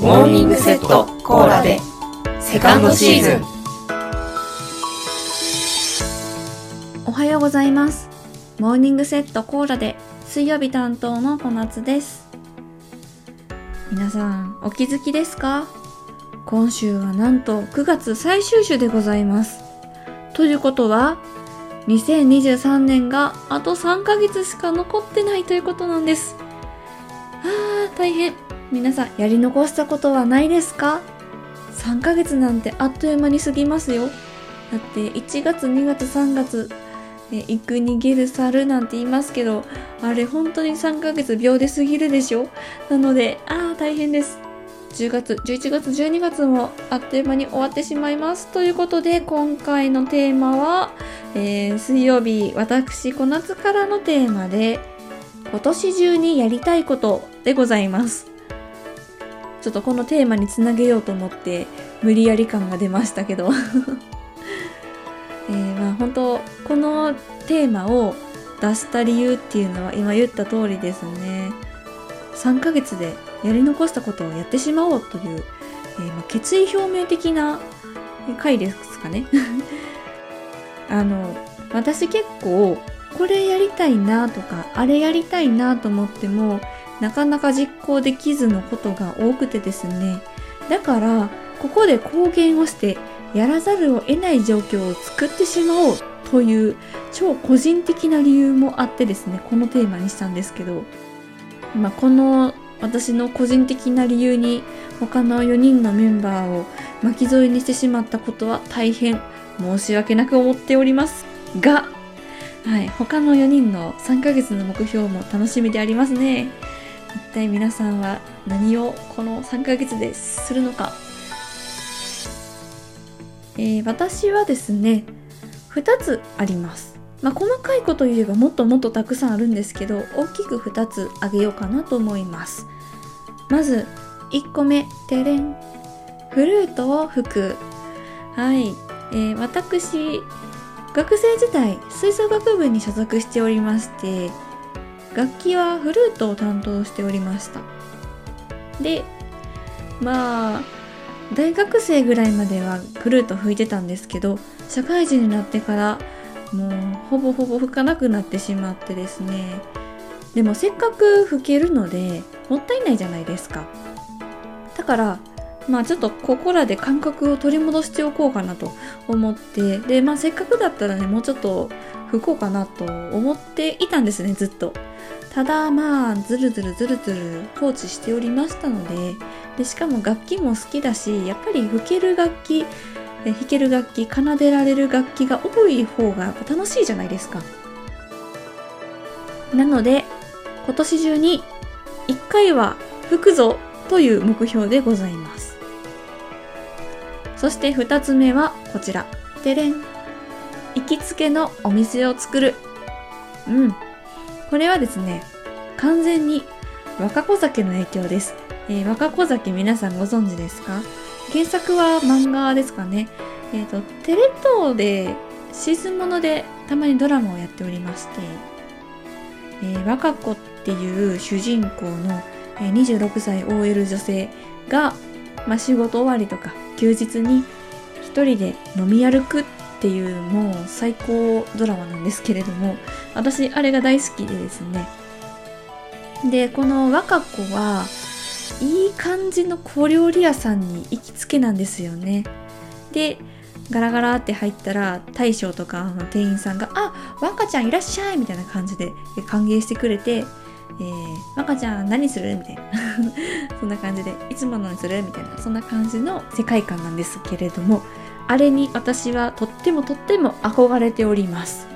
モーニングセットコーラで。セカンドシーズン。おはようございます。モーニングセットコーラで。水曜日担当の小夏です。皆さんお気づきですか？今週はなんと9月最終週でございます。ということは2023年があと3ヶ月しか残ってないということなんです。あー大変。皆さんやり残したことはないですか ?3 ヶ月なんてあっという間に過ぎますよ。だって1月2月3月、行く逃げる猿なんて言いますけどあれ本当に3ヶ月秒で過ぎるでしょ？なのでああ大変です10月11月12月もあっという間に終わってしまいますということで今回のテーマは、えー、水曜日私小夏からのテーマで今年中にやりたいことでございますちょっとこのテーマにつなげようと思って無理やり感が出ましたけど。え、まあ本当このテーマを出した理由っていうのは今言った通りですね。3ヶ月でやり残したことをやってしまおうという、えー、ま、決意表明的な回ですかね。あの私結構これやりたいなとかあれやりたいなと思ってもなかなか実行できずのことが多くてですねだからここで公言をしてやらざるを得ない状況を作ってしまおうという超個人的な理由もあってですねこのテーマにしたんですけど、まあ、この私の個人的な理由に他の4人のメンバーを巻き添えにしてしまったことは大変申し訳なく思っておりますが、はい、他の4人の3ヶ月の目標も楽しみでありますね。一体皆さんは何をこの3ヶ月でするのか、えー、私はですね2つあります。まあ、細かいこと言えばもっともっとたくさんあるんですけど大きく2つあげようかなと思います。まず1個目てれんフルートを吹く。はい、えー、私学生時代吹奏楽部に所属しておりまして楽器はフルートを担当しておりました。でまあ大学生ぐらいまではフルート吹いてたんですけど社会人になってからもうほぼほぼ吹かなくなってしまってですね。でもせっかく吹けるのでもったいないじゃないですか。だからまあちょっとここらで感覚を取り戻しておこうかなと思ってでまあせっかくだったらねもうちょっと吹こうかなと思っていたんですねずっと。ただまあずるずるずるずる放置しておりましたのででしかも楽器も好きだしやっぱり吹ける楽器弾ける楽器奏でられる楽器が多い方が楽しいじゃないですか。なので今年中に1回は吹くぞという目標でございます。そして2つ目はこちら。でれん。行きつけのお店を作る。うん。これはですね完全に若子酒の影響です、えー、若子酒皆さんご存知ですか？原作は漫画ですかね？えっ、ー、と、テレ東でシーズンものでたまにドラマをやっておりまして、えー、若子っていう主人公の、えー、26歳 OL 女性が、まあ、仕事終わりとか休日に一人で飲み歩くっていうもう最高ドラマなんですけれども私あれが大好きでですね。でこの若子はいい感じの小料理屋さんに行きつけなんですよね。でガラガラって入ったら大将とかの店員さんが「あ若ちゃんいらっしゃい」みたいな感じで歓迎してくれて「えー、若ちゃん何する?」みたいな。そんな感じで「いつものにする?」みたいな。そんな感じの世界観なんですけれどもあれに私はとってもとっても憧れております。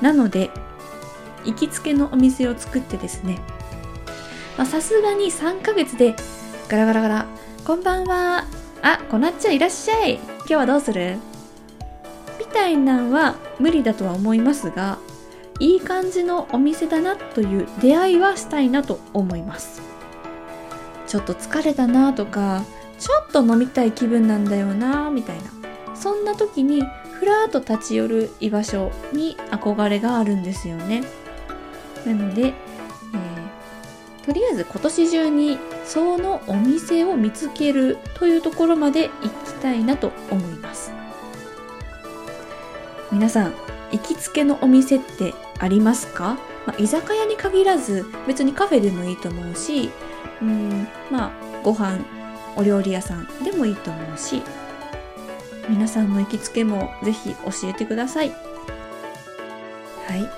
なので行きつけのお店を作ってですねさすがに3ヶ月でガラガラガラこんばんは。あこなっちゃんいらっしゃい。今日はどうする？みたいなんは無理だとは思いますがいい感じのお店だなという出会いはしたいなと思います。ちょっと疲れたなとかちょっと飲みたい気分なんだよなみたいな。そんな時にふらっと立ち寄る居場所に憧れがあるんですよね。なのでとりあえず今年中にそのお店を見つけるというところまで行きたいなと思います。皆さん行きつけのお店ってありますか、まあ、居酒屋に限らず別にカフェでもいいと思うしうんまあご飯お料理屋さんでもいいと思うし皆さんの行きつけもぜひ教えてください。はい。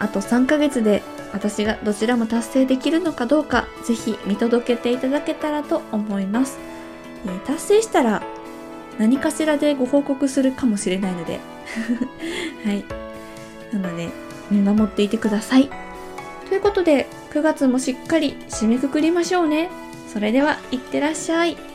あと3ヶ月で私がどちらも達成できるのかどうかぜひ見届けていただけたらと思います、えー達成したら何かしらでご報告するかもしれないので。はい。なので見守っていてください。ということで9月もしっかり締めくくりましょうね。それではいってらっしゃい。